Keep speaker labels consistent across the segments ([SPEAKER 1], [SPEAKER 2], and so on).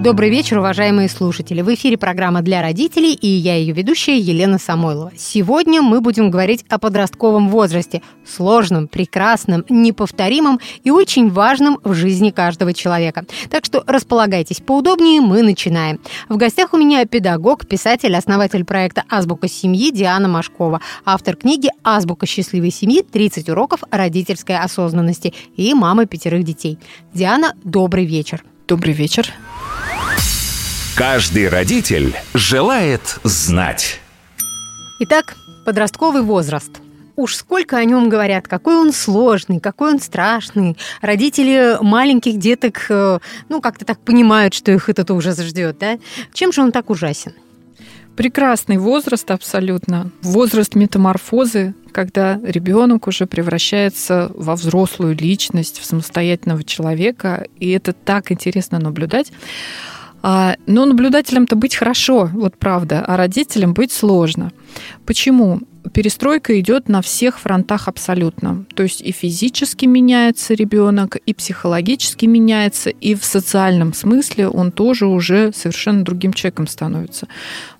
[SPEAKER 1] Добрый вечер, уважаемые слушатели. В эфире программа для родителей, и я ее ведущая Елена Самойлова. Сегодня мы будем говорить о подростковом возрасте. Сложном, прекрасном, неповторимом и очень важном в жизни каждого человека. Так что располагайтесь поудобнее, мы начинаем. В гостях у меня педагог, писатель, основатель проекта «Азбука семьи» Диана Машкова, автор книги «Азбука счастливой семьи. 30 уроков родительской осознанности» и мама пятерых детей. Диана, добрый вечер.
[SPEAKER 2] Добрый вечер.
[SPEAKER 3] Каждый родитель желает знать.
[SPEAKER 1] Итак, подростковый возраст. Уж сколько о нем говорят, какой он сложный, какой он страшный. Родители маленьких деток, э, ну, как-то так понимают, что их этот ужас ждет, да? Чем же он так ужасен?
[SPEAKER 2] Прекрасный возраст абсолютно. Возраст метаморфозы, когда ребенок уже превращается во взрослую личность, в самостоятельного человека. И это так интересно наблюдать. А, но наблюдателем-то быть хорошо, вот правда, а родителям быть сложно. Почему? Перестройка идет на всех фронтах абсолютно. То есть и физически меняется ребенок, и психологически меняется, и в социальном смысле он тоже уже совершенно другим человеком становится.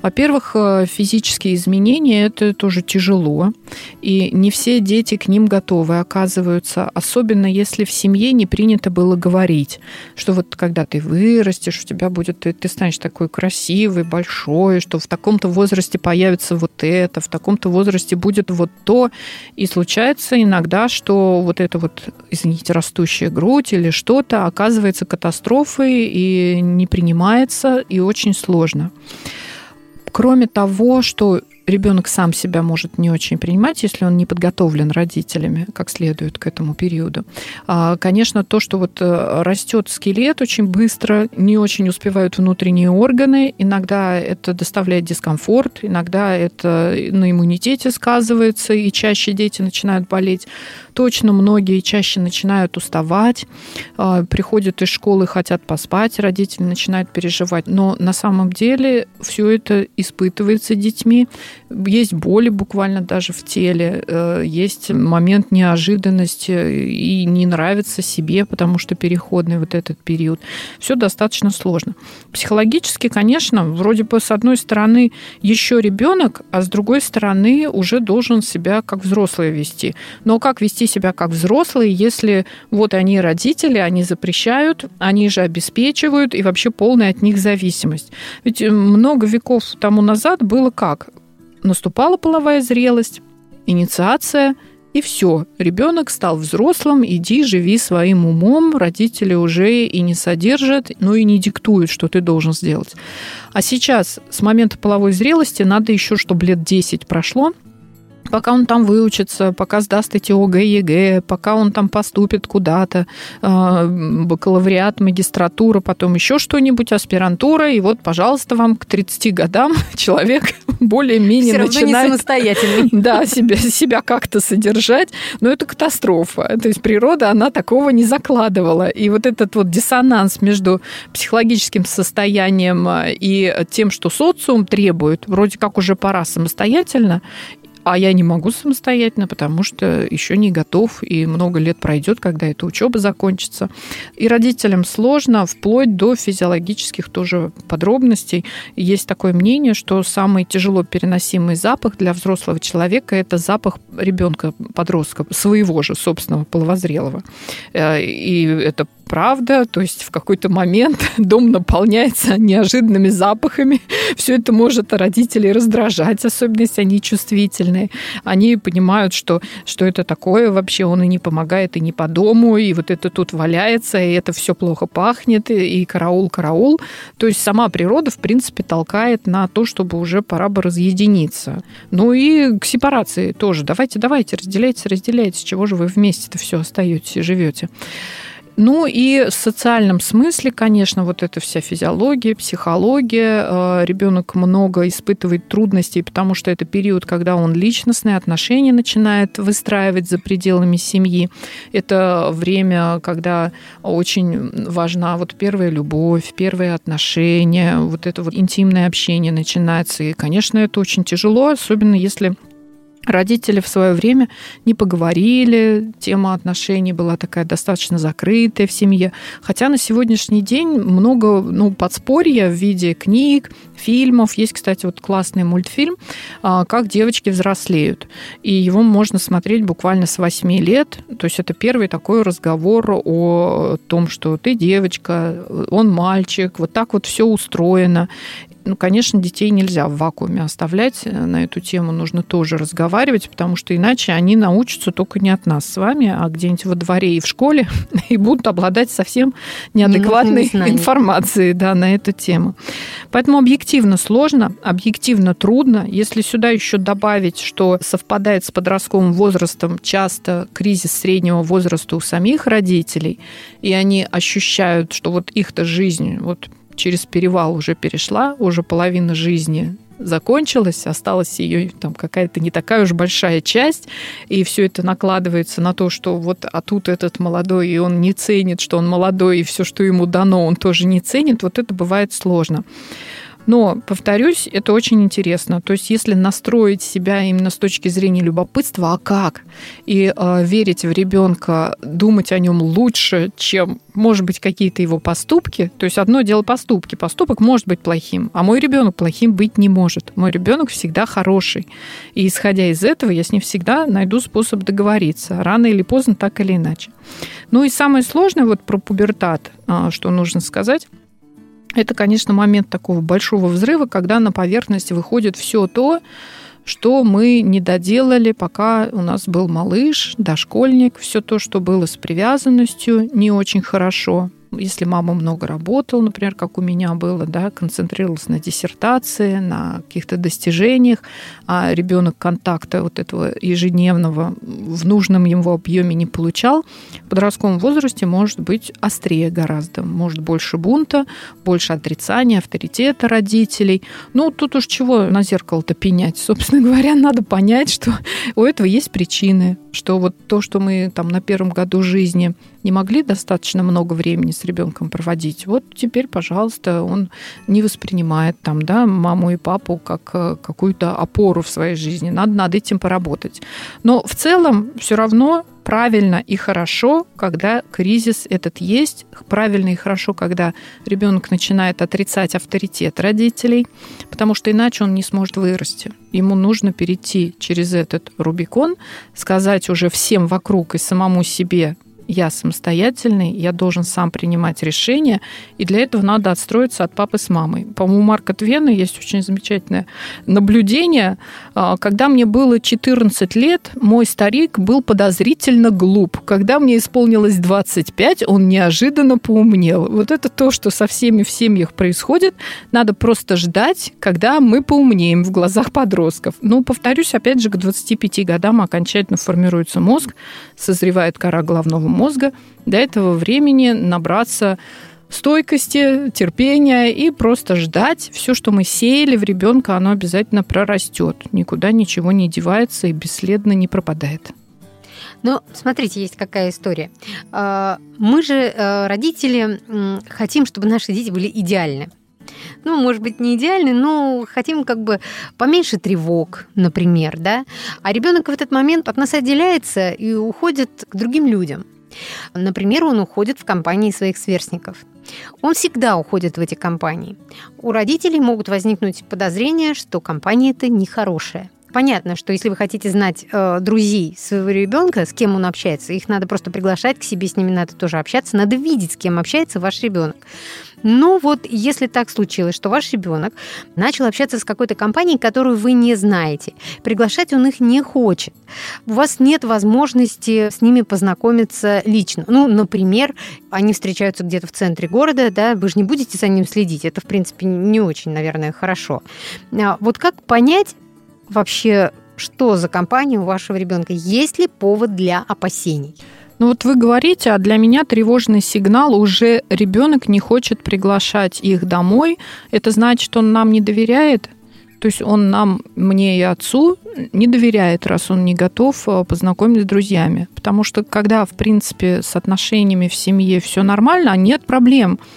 [SPEAKER 2] Во-первых, э, физические изменения это тоже тяжело, и не все дети к ним готовы оказываются, особенно если в семье не принято было говорить, что вот когда ты вырастешь, у тебя будет, ты, ты станешь такой красивый, большой, что в таком-то возрасте появится вот это, в таком-то возрасте возрасте будет вот то. И случается иногда, что вот эта вот, извините, растущая грудь или что-то оказывается катастрофой и не принимается, и очень сложно. Кроме того, что ребенок сам себя может не очень принимать, если он не подготовлен родителями как следует к этому периоду. А, конечно, то, что вот э, растет скелет очень быстро, не очень успевают внутренние органы, иногда это доставляет дискомфорт, иногда это на иммунитете сказывается, и чаще дети начинают болеть. Точно многие чаще начинают уставать, а, приходят из школы, хотят поспать, родители начинают переживать. Но на самом деле все это испытывается детьми, есть боли буквально даже в теле, э, есть момент неожиданности и не нравится себе, потому что переходный вот этот период. Все достаточно сложно. Психологически, конечно, вроде бы с одной стороны еще ребенок, а с другой стороны уже должен себя как взрослый вести. Но как вести себя как взрослый, если вот они родители, они запрещают, они же обеспечивают и вообще полная от них зависимость. Ведь много веков тому назад было как? Наступала половая зрелость, инициация, и все. Ребенок стал взрослым, иди, живи своим умом, родители уже и не содержат, ну и не диктуют, что ты должен сделать. А сейчас, с момента половой зрелости, надо еще, чтобы лет 10 прошло, пока он там выучится, пока сдаст эти ОГЭ, ЕГЭ, пока он там поступит куда-то, а, бакалавриат, магистратура, потом еще что-нибудь, аспирантура, и вот, пожалуйста, вам к 30 годам человек более-менее
[SPEAKER 1] Все
[SPEAKER 2] начинает...
[SPEAKER 1] не самостоятельный.
[SPEAKER 2] Да, себя, себя как-то содержать, но это катастрофа. То есть природа, она такого не закладывала. И вот этот вот диссонанс между психологическим состоянием а, и тем, что социум требует, вроде как уже пора самостоятельно, а я не могу самостоятельно, потому что еще не готов, и много лет пройдет, когда эта учеба закончится. И родителям сложно, вплоть до физиологических тоже подробностей. Есть такое мнение, что самый тяжело переносимый запах для взрослого человека – это запах ребенка, подростка, своего же собственного половозрелого. Э, и это правда, то есть в какой-то момент дом наполняется неожиданными запахами. Все это может родителей раздражать, особенно если они чувствительные. Они понимают, что, что это такое вообще, он и не помогает, и не по дому, и вот это тут валяется, и это все плохо пахнет, и караул, караул. То есть сама природа, в принципе, толкает на то, чтобы уже пора бы разъединиться. Ну и к сепарации тоже. Давайте, давайте, разделяйте, разделяйте. С чего же вы вместе-то все остаетесь и живете? Ну и в социальном смысле, конечно, вот эта вся физиология, психология. Э, Ребенок много испытывает трудностей, потому что это период, когда он личностные отношения начинает выстраивать за пределами семьи. Это время, когда очень важна вот первая любовь, первые отношения, вот это вот интимное общение начинается. И, конечно, это очень тяжело, особенно если Родители в свое время не поговорили, тема отношений была такая достаточно закрытая в семье. Хотя на сегодняшний день много ну, подспорья в виде книг, фильмов. Есть, кстати, вот классный мультфильм а, «Как девочки взрослеют». И его можно смотреть буквально с 8 лет. То есть это первый такой разговор о том, что ты девочка, он мальчик, вот так вот все устроено. Ну, конечно, детей нельзя в вакууме оставлять. На эту тему нужно тоже разговаривать, потому что иначе они научатся только не от нас с вами, а где-нибудь во дворе и в школе, и будут обладать совсем неадекватной информацией да, на эту тему. Поэтому объективно сложно, объективно трудно. Если сюда еще добавить, что совпадает с подростковым возрастом часто кризис среднего возраста у самих родителей, и они ощущают, что вот их-то жизнь вот через перевал уже перешла, уже половина жизни закончилась, осталась ее там какая-то не такая уж большая часть, и все это накладывается на то, что вот а тут этот молодой, и он не ценит, что он молодой, и все, что ему дано, он тоже не ценит, вот это бывает сложно. Но, повторюсь, это очень интересно. То есть, если настроить себя именно с точки зрения любопытства, а как? И э, верить в ребенка, думать о нем лучше, чем, может быть, какие-то его поступки. То есть, одно дело поступки. Поступок может быть плохим, а мой ребенок плохим быть не может. Мой ребенок всегда хороший. И исходя из этого, я с ним всегда найду способ договориться. Рано или поздно, так или иначе. Ну и самое сложное вот про пубертат, а, что нужно сказать, это, конечно, момент такого большого взрыва, когда на поверхность выходит все то, что мы не доделали, пока у нас был малыш, дошкольник, все то, что было с привязанностью, не очень хорошо. Если мама много работала, например, как у меня было, да, концентрировалась на диссертации, на каких-то достижениях, а ребенок контакта вот этого ежедневного в нужном его объеме не получал, в подростковом возрасте может быть острее гораздо, может больше бунта, больше отрицания, авторитета родителей. Ну, тут уж чего на зеркало-то пенять? Собственно говоря, надо понять, что у этого есть причины, что вот то, что мы там на первом году жизни не могли достаточно много времени с ребенком проводить. Вот теперь, пожалуйста, он не воспринимает там, да, маму и папу как э, какую-то опору в своей жизни. Надо над этим поработать. Но в целом все равно правильно и хорошо, когда кризис этот есть, правильно и хорошо, когда ребенок начинает отрицать авторитет родителей, потому что иначе он не сможет вырасти. Ему нужно перейти через этот Рубикон, сказать уже всем вокруг и самому себе, я самостоятельный, я должен сам принимать решения, и для этого надо отстроиться от папы с мамой. По-моему, у Марка Твена есть очень замечательное наблюдение. А, когда мне было 14 лет, мой старик был подозрительно глуп. Когда мне исполнилось 25, он неожиданно поумнел. Вот это то, что со всеми в семьях происходит. Надо просто ждать, когда мы поумнеем в глазах подростков. Ну, повторюсь, опять же, к 25 годам окончательно формируется мозг, созревает кора головного мозга, до этого времени набраться стойкости, терпения и просто ждать. Все, что мы сеяли в ребенка, оно обязательно прорастет. Никуда ничего не девается и бесследно не пропадает.
[SPEAKER 1] Но смотрите, есть какая история. А, мы же, э, родители, хотим, чтобы наши дети были идеальны ну, может быть, не идеальны, но хотим как бы поменьше тревог, например, да. А ребенок в этот момент от нас отделяется и уходит к другим людям. Например, он уходит в компании своих сверстников. Он всегда уходит в эти компании. У родителей могут возникнуть подозрения, что компания это нехорошая. Понятно, что если вы хотите знать э, друзей своего ребенка, с кем он общается, их надо просто приглашать к себе, с ними надо тоже общаться, надо видеть, с кем общается ваш ребенок. Ну вот, если так случилось, что ваш ребенок начал общаться с какой-то компанией, которую вы не знаете, приглашать он их не хочет, у вас нет возможности с ними познакомиться лично. Ну, например, они встречаются где-то в центре города, да, вы же не будете за ним следить, это, в принципе, не очень, наверное, хорошо. А вот как понять вообще, что за компания у вашего ребенка? Есть ли повод для опасений?
[SPEAKER 2] Ну вот вы говорите, а для меня тревожный сигнал уже ребенок не хочет приглашать их домой. Это значит, он нам не доверяет? То есть он нам, мне и отцу не доверяет, раз он не готов э, познакомить с друзьями. Потому что когда, в принципе, с отношениями в семье все нормально, нет проблем –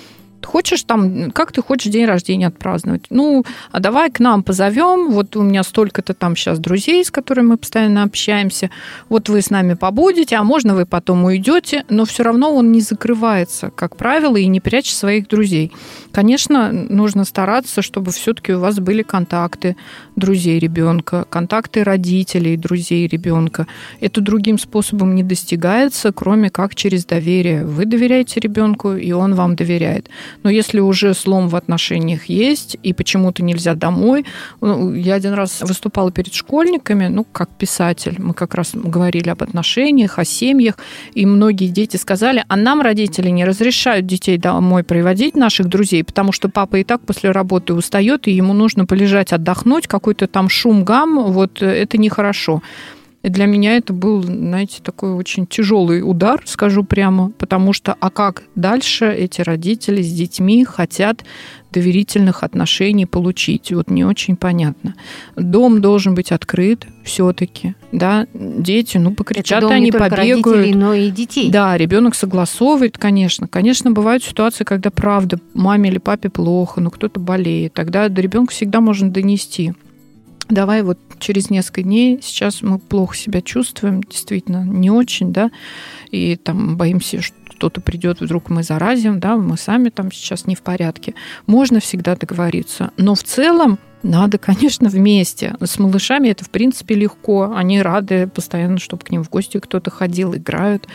[SPEAKER 2] Хочешь там, как ты хочешь день рождения отпраздновать? Ну, а давай к нам позовем. Вот у меня столько-то там сейчас друзей, с которыми мы постоянно общаемся. Вот вы с нами побудете, а можно вы потом уйдете. Но все равно он не закрывается, как правило, и не прячет своих друзей. Конечно, нужно стараться, чтобы все-таки у вас были контакты друзей ребенка, контакты родителей, друзей ребенка. Это другим способом не достигается, кроме как через доверие. Вы доверяете ребенку, и он вам доверяет. Но если уже слом в отношениях есть, и почему-то нельзя домой... Ну, я один раз выступала перед школьниками, ну, как писатель. Мы как раз говорили об отношениях, о семьях, и многие дети сказали, а нам родители не разрешают детей домой приводить, наших друзей, потому что папа и так после работы устает, и ему нужно полежать, отдохнуть, какой-то там шум, гам, вот это нехорошо. И для меня это был, знаете, такой очень тяжелый удар, скажу прямо, потому что а как дальше эти родители с детьми хотят доверительных отношений получить? Вот не очень понятно. Дом должен быть открыт все-таки, да, дети, ну, покричат,
[SPEAKER 1] это
[SPEAKER 2] они побегают. Родителей,
[SPEAKER 1] но и детей.
[SPEAKER 2] Да, ребенок согласовывает, конечно. Конечно, бывают ситуации, когда правда маме или папе плохо, но кто-то болеет. Тогда до ребенка всегда можно донести давай вот через несколько дней, сейчас мы плохо себя чувствуем, действительно, не очень, да, и там боимся, что кто-то придет, вдруг мы заразим, да, мы сами там сейчас не в порядке. Можно всегда договориться, но в целом надо, конечно, вместе. С малышами это, в принципе, легко. Они рады постоянно, чтобы к ним в гости кто-то ходил, играют.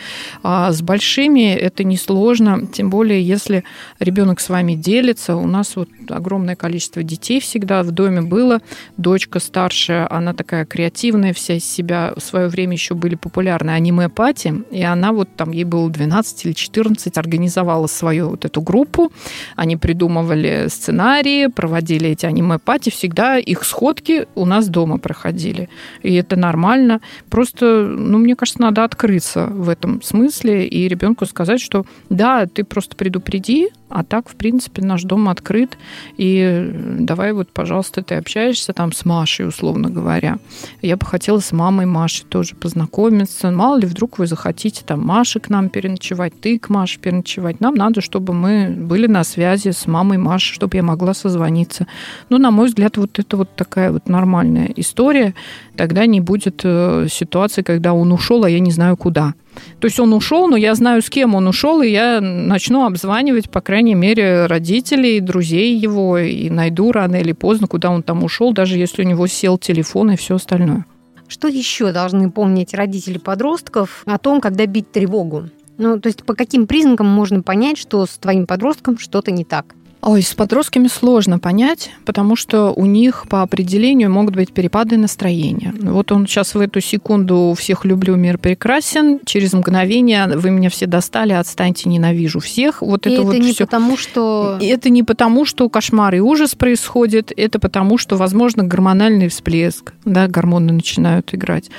[SPEAKER 2] А с большими это несложно, тем более, если ребенок с вами делится. У нас вот огромное количество детей всегда в доме было. Дочка старшая, она такая креативная вся из себя. В свое время еще были популярны аниме-пати, и она вот там, ей было 12 или 14, организовала свою вот эту группу. Они придумывали сценарии, проводили эти аниме-пати, всегда их сходки у нас дома проходили. И это нормально. Просто, ну, мне кажется, надо открыться в этом смысле и ребенку сказать, что да, ты просто предупреди, а так, в принципе, наш дом открыт. И давай вот, пожалуйста, ты общаешься там с Машей, условно говоря. Я бы хотела с мамой Маши тоже познакомиться. Мало ли, вдруг вы захотите там Маши к нам переночевать, ты к Маше переночевать. Нам надо, чтобы мы были на связи с мамой Маши, чтобы я могла созвониться. Ну, на мой взгляд, вот это вот такая вот нормальная история. Тогда не будет э, ситуации, когда он ушел, а я не знаю куда. То есть он ушел, но я знаю, с кем он ушел, и я начну обзванивать, по крайней мере, родителей, друзей его, и найду рано или поздно, куда он там ушел, даже если у него сел телефон и все остальное.
[SPEAKER 1] Что еще должны помнить родители подростков о том, когда бить тревогу? Ну, то есть по каким признакам можно понять, что с твоим подростком что-то не так?
[SPEAKER 2] Ой, с подростками сложно понять, потому что у них по определению могут быть перепады настроения. Вот он сейчас в эту секунду «всех люблю, мир прекрасен», через мгновение «вы меня все достали, отстаньте, ненавижу всех». Вот
[SPEAKER 1] и
[SPEAKER 2] это,
[SPEAKER 1] это
[SPEAKER 2] вот
[SPEAKER 1] не
[SPEAKER 2] всё.
[SPEAKER 1] потому, что...
[SPEAKER 2] Это не потому, что кошмар и ужас происходит, это потому, что, возможно, гормональный всплеск, да, гормоны начинают играть.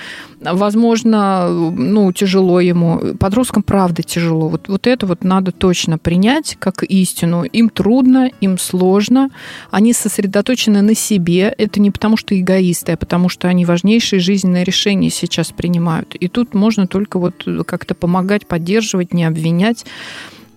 [SPEAKER 2] Возможно, ну, тяжело ему. Подросткам, правда, тяжело. Вот, вот это вот надо точно принять как истину. Им трудно, им сложно. Они сосредоточены на себе. Это не потому, что эгоисты, а потому, что они важнейшие жизненные решения сейчас принимают. И тут можно только вот как-то помогать, поддерживать, не обвинять.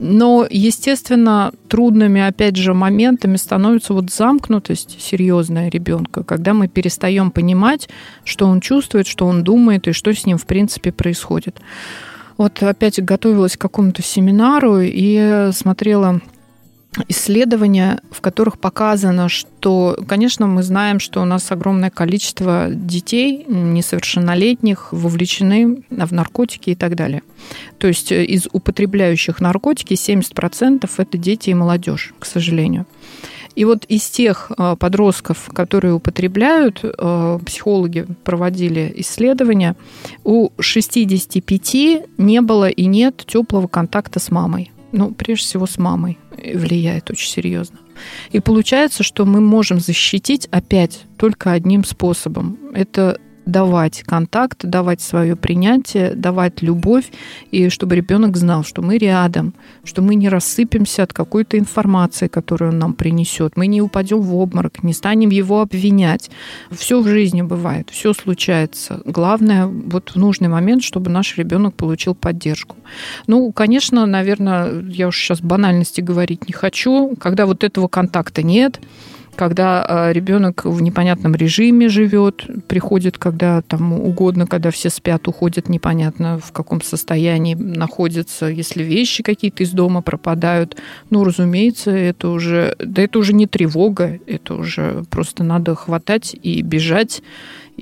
[SPEAKER 2] Но, естественно, трудными, опять же, моментами становится вот замкнутость серьезная ребенка, когда мы перестаем понимать, что он чувствует, что он думает и что с ним, в принципе, происходит. Вот опять готовилась к какому-то семинару и смотрела исследования, в которых показано, что, конечно, мы знаем, что у нас огромное количество детей несовершеннолетних вовлечены в наркотики и так далее. То есть э, из употребляющих наркотики 70% это дети и молодежь, к сожалению. И вот из тех э, подростков, которые употребляют, э, психологи проводили исследования, у 65 не было и нет теплого контакта с мамой ну, прежде всего, с мамой влияет очень серьезно. И получается, что мы можем защитить опять только одним способом. Это давать контакт, давать свое принятие, давать любовь, и чтобы ребенок знал, что мы рядом, что мы не рассыпемся от какой-то информации, которую он нам принесет, мы не упадем в обморок, не станем его обвинять. Все в жизни бывает, все случается. Главное, вот в нужный момент, чтобы наш ребенок получил поддержку. Ну, конечно, наверное, я уж сейчас банальности говорить не хочу, когда вот этого контакта нет, когда а, ребенок в непонятном режиме живет, приходит, когда там угодно, когда все спят, уходит непонятно в каком состоянии находится, если вещи какие-то из дома пропадают. Ну, разумеется, это уже, да это уже не тревога, это уже просто надо хватать и бежать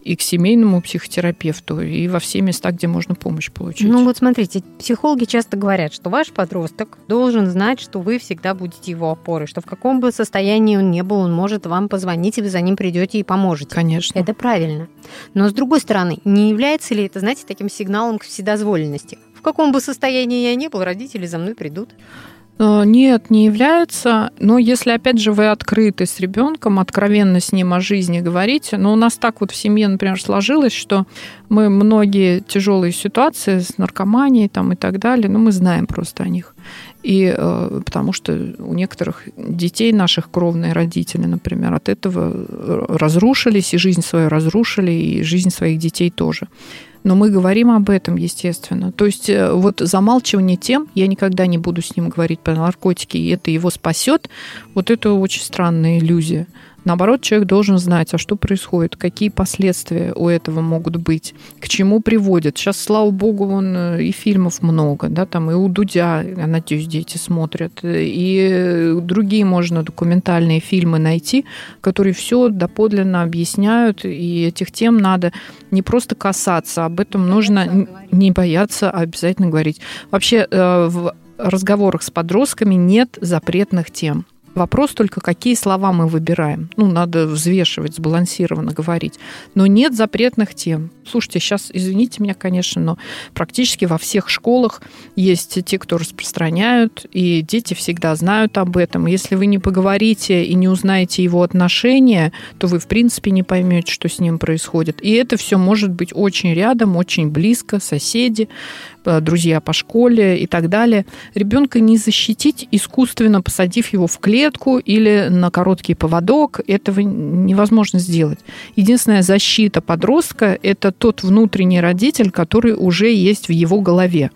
[SPEAKER 2] и к семейному психотерапевту, и во все места, где можно помощь получить.
[SPEAKER 1] Ну вот смотрите, психологи часто говорят, что ваш подросток должен знать, что вы всегда будете его опорой, что в каком бы состоянии он ни был, он может вам позвонить, и вы за ним придете и поможете.
[SPEAKER 2] Конечно.
[SPEAKER 1] Это правильно. Но с другой стороны, не является ли это, знаете, таким сигналом к вседозволенности? В каком бы состоянии я ни был, родители за мной придут.
[SPEAKER 2] Э, нет, не является. Но если, опять же, вы открыты с ребенком, откровенно с ним о жизни говорите, но у нас так вот в семье, например, сложилось, что мы многие тяжелые ситуации с наркоманией там и так далее, ну, мы знаем просто о них. И э, потому что у некоторых детей, наших кровные родители, например, от этого разрушились, и жизнь свою разрушили, и жизнь своих детей тоже. Но мы говорим об этом, естественно. То есть э, вот замалчивание тем, я никогда не буду с ним говорить про наркотики, и это его спасет, вот это очень странная иллюзия. Наоборот, человек должен знать, а что происходит, какие последствия у этого могут быть, к чему приводят. Сейчас, слава богу, вон э, и фильмов много, да, там и у Дудя, я надеюсь, дети смотрят, и другие можно документальные фильмы найти, которые все доподлинно объясняют, и этих тем надо не просто касаться, об этом нужно не бояться, а обязательно говорить. Вообще э, в разговорах с подростками нет запретных тем. Вопрос только, какие слова мы выбираем. Ну, надо взвешивать, сбалансированно говорить. Но нет запретных тем. Слушайте, сейчас, извините меня, конечно, но практически во всех школах есть те, кто распространяют, и дети всегда знают об этом. Если вы не поговорите и не узнаете его отношения, то вы, в принципе, не поймете, что с ним происходит. И это все может быть очень рядом, очень близко, соседи, друзья по школе и так далее. Ребенка не защитить, искусственно посадив его в клетку или на короткий поводок. Этого невозможно сделать. Единственная защита подростка – это тот внутренний родитель, который уже есть в его голове.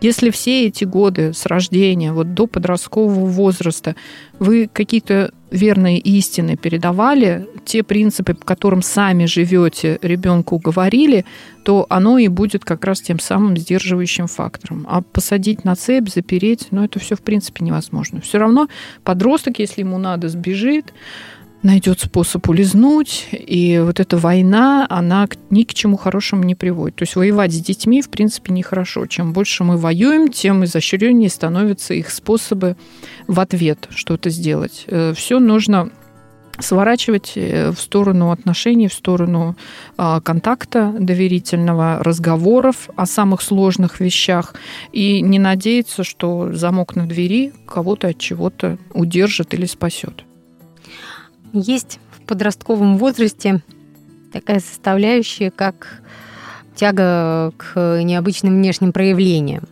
[SPEAKER 2] Если все эти годы с рождения, вот до подросткового возраста, вы какие-то верные истины передавали, те принципы, по которым сами живете, ребенку говорили, то оно и будет как раз тем самым сдерживающим фактором. А посадить на цепь, запереть, ну это все в принципе невозможно. Все равно подросток, если ему надо, сбежит, найдет способ улизнуть, и вот эта война, она ни к чему хорошему не приводит. То есть воевать с детьми, в принципе, нехорошо. Чем больше мы воюем, тем изощреннее становятся их способы в ответ что-то сделать. Э, Все нужно сворачивать э, в сторону отношений, в сторону а, контакта доверительного, разговоров о самых сложных вещах и не надеяться, что замок на двери кого-то от чего-то удержит или спасет.
[SPEAKER 1] Есть в подростковом возрасте такая составляющая, как тяга к необычным внешним проявлениям.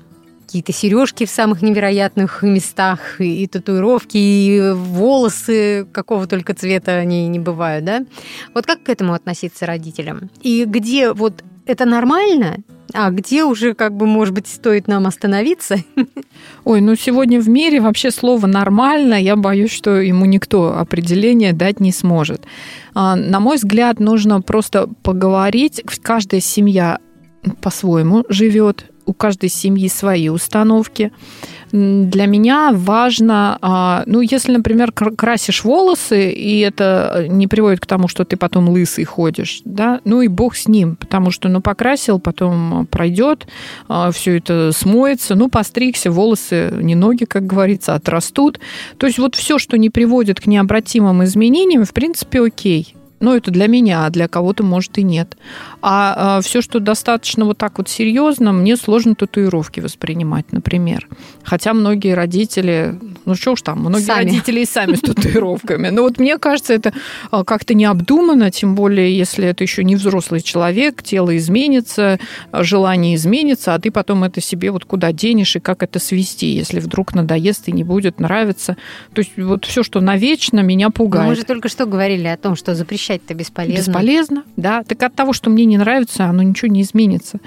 [SPEAKER 1] Какие-то сережки в самых невероятных местах, и, татуировки, и волосы какого только цвета они не бывают, да? Вот как к этому относиться родителям? И где вот это нормально, а где уже, как бы, может быть, стоит нам остановиться?
[SPEAKER 2] Ой, ну сегодня в мире вообще слово «нормально», я боюсь, что ему никто определение дать не сможет. А, на мой взгляд, нужно просто поговорить. Каждая семья по-своему живет, у каждой семьи свои установки для меня важно, а, ну, если, например, красишь волосы, и это не приводит к тому, что ты потом лысый ходишь, да, ну и бог с ним, потому что, ну, покрасил, потом пройдет, а, все это смоется, ну, постригся, волосы, не ноги, как говорится, отрастут. То есть вот все, что не приводит к необратимым изменениям, в принципе, окей. Ну, это для меня, а для кого-то, может, и нет. А, а все, что достаточно вот так вот серьезно, мне сложно татуировки воспринимать, например. Хотя многие родители, ну что уж там, многие сами. родители и сами с татуировками. Но вот мне кажется, это а, как-то необдуманно, тем более, если это еще не взрослый человек, тело изменится, желание изменится, а ты потом это себе вот куда денешь и как это свести, если вдруг надоест и не будет нравиться. То есть вот все, что навечно, меня пугает.
[SPEAKER 1] Но мы же только что говорили о том, что Запрещать-то бесполезно.
[SPEAKER 2] Бесполезно, да. Так от того, что мне не нравится, оно ничего не изменится.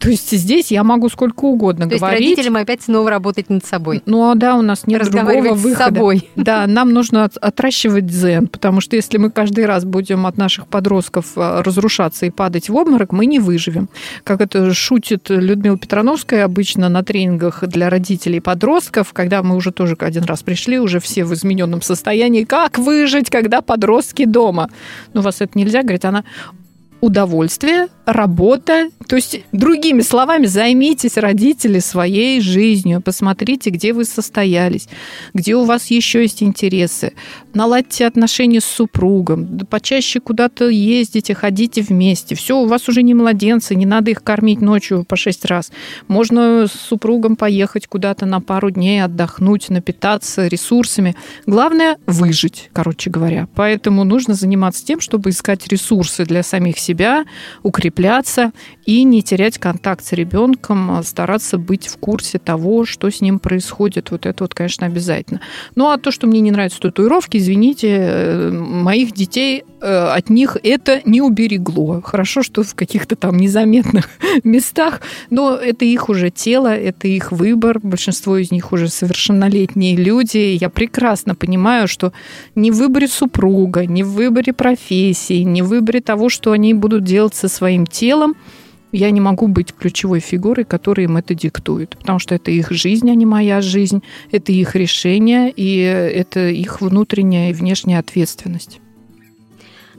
[SPEAKER 2] То есть здесь я могу сколько угодно
[SPEAKER 1] То
[SPEAKER 2] говорить.
[SPEAKER 1] есть родителям опять снова работать над собой.
[SPEAKER 2] Ну а да, у нас нет другого выхода.
[SPEAKER 1] с собой.
[SPEAKER 2] Да, нам нужно отращивать дзен, потому что если мы каждый раз будем от наших подростков а, разрушаться и падать в обморок, мы не выживем. Как это шутит Людмила Петрановская обычно на тренингах для родителей подростков, когда мы уже тоже один раз пришли, уже все в измененном состоянии. Как выжить, когда подростки дома? Ну, вас это нельзя, говорит она удовольствие, работа. То есть, другими словами, займитесь, родители, своей жизнью. Посмотрите, где вы состоялись, где у вас еще есть интересы. Наладьте отношения с супругом. Почаще куда-то ездите, ходите вместе. Все, у вас уже не младенцы, не надо их кормить ночью по шесть раз. Можно с супругом поехать куда-то на пару дней, отдохнуть, напитаться ресурсами. Главное – выжить, короче говоря. Поэтому нужно заниматься тем, чтобы искать ресурсы для самих себя, укрепляться и не терять контакт с ребенком, а стараться быть в курсе того, что с ним происходит. Вот это вот, конечно, обязательно. Ну а то, что мне не нравятся татуировки, извините, э, моих детей от них это не уберегло. Хорошо, что в каких-то там незаметных местах, но это их уже тело, это их выбор. Большинство из них уже совершеннолетние люди. Я прекрасно понимаю, что не в выборе супруга, не в выборе профессии, не в выборе того, что они будут делать со своим телом, я не могу быть ключевой фигурой, которая им это диктует, потому что это их жизнь, а не моя жизнь, это их решение, и это их внутренняя и внешняя ответственность.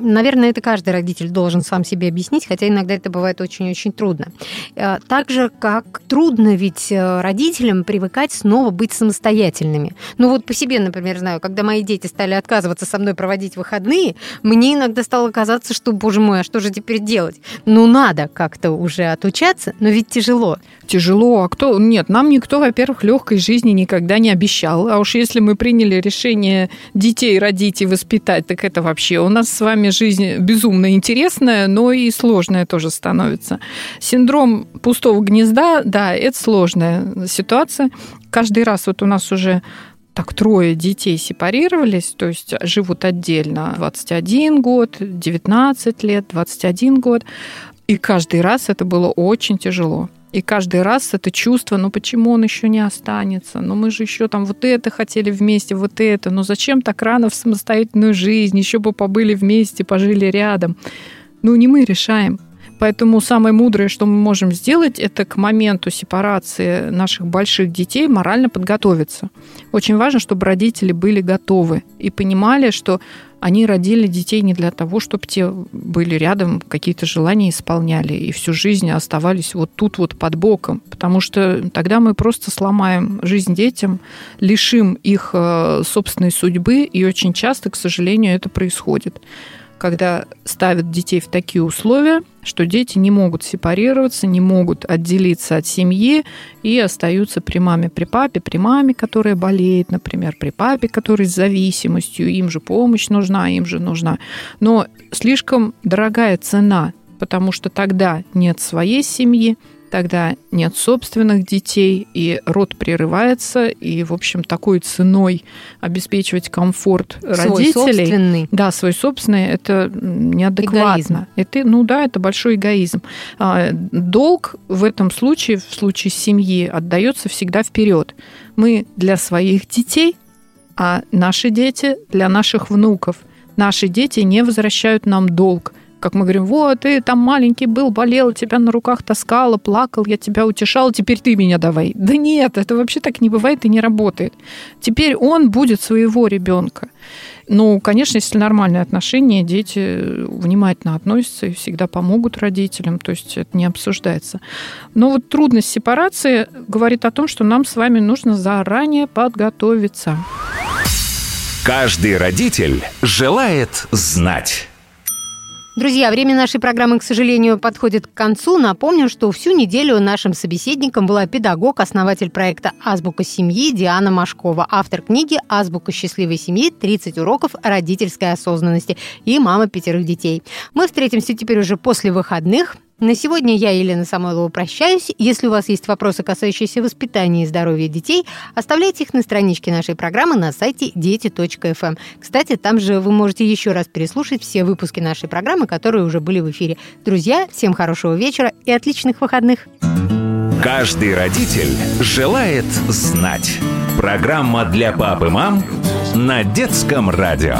[SPEAKER 1] Наверное, это каждый родитель должен сам себе объяснить, хотя иногда это бывает очень-очень трудно. Э, так же, как трудно ведь э, родителям привыкать снова быть самостоятельными. Ну вот по себе, например, знаю, когда мои дети стали отказываться со мной проводить выходные, мне иногда стало казаться, что, боже мой, а что же теперь делать? Ну надо как-то уже отучаться, но ведь тяжело.
[SPEAKER 2] Тяжело. А кто? Нет, нам никто, во-первых, легкой жизни никогда не обещал. А уж если мы приняли решение детей родить и воспитать, так это вообще у нас с вами жизнь безумно интересная, но и сложная тоже становится. Синдром пустого гнезда, да, это сложная ситуация. Каждый раз вот у нас уже так трое детей сепарировались, то есть живут отдельно 21 год, 19 лет, 21 год. И каждый раз это было очень тяжело. И каждый раз это чувство, ну почему он еще не останется? Ну мы же еще там вот это хотели вместе, вот это. Ну зачем так рано в самостоятельную жизнь? Еще бы побыли вместе, пожили рядом. Ну не мы решаем. Поэтому самое мудрое, что мы можем сделать, это к моменту сепарации наших больших детей морально подготовиться. Очень важно, чтобы родители были готовы и понимали, что они родили детей не для того, чтобы те были рядом, какие-то желания исполняли и всю жизнь оставались вот тут вот под боком. Потому что тогда мы просто сломаем жизнь детям, лишим их э, собственной судьбы, и очень часто, к сожалению, это происходит когда ставят детей в такие условия, что дети не могут сепарироваться, не могут отделиться от семьи и остаются при маме, при папе, при маме, которая болеет, например, при папе, который с зависимостью, им же помощь нужна, им же нужна. Но слишком дорогая цена, потому что тогда нет своей семьи, тогда нет собственных детей, и род прерывается, и, в общем, такой ценой обеспечивать комфорт свой родителей.
[SPEAKER 1] Собственный.
[SPEAKER 2] Да, свой собственный, это неадекватно. Эгоизм. Это, ну да, это большой эгоизм. А, долг в этом случае, в случае семьи, отдается всегда вперед. Мы для своих детей, а наши дети для наших внуков. Наши дети не возвращают нам долг как мы говорим, вот, ты там маленький был, болел, тебя на руках таскала, плакал, я тебя утешал, теперь ты меня давай. Да нет, это вообще так не бывает и не работает. Теперь он будет своего ребенка. Ну, конечно, если нормальные отношения, дети внимательно относятся и всегда помогут родителям, то есть это не обсуждается. Но вот трудность сепарации говорит о том, что нам с вами нужно заранее подготовиться.
[SPEAKER 3] Каждый родитель желает знать.
[SPEAKER 1] Друзья, время нашей программы, к сожалению, подходит к концу. Напомню, что всю неделю нашим собеседником была педагог, основатель проекта «Азбука семьи» Диана Машкова, автор книги «Азбука счастливой семьи. 30 уроков родительской осознанности» и мама пятерых детей. Мы встретимся теперь уже после выходных. На сегодня я, Елена Самойлова, прощаюсь. Если у вас есть вопросы, касающиеся воспитания и здоровья детей, оставляйте их на страничке нашей программы на сайте дети.фм. Эм. Кстати, там же вы можете еще раз переслушать все выпуски нашей программы, которые уже были в эфире. Друзья, всем хорошего вечера и отличных выходных.
[SPEAKER 3] Каждый родитель желает знать. Программа для пап и мам на детском радио.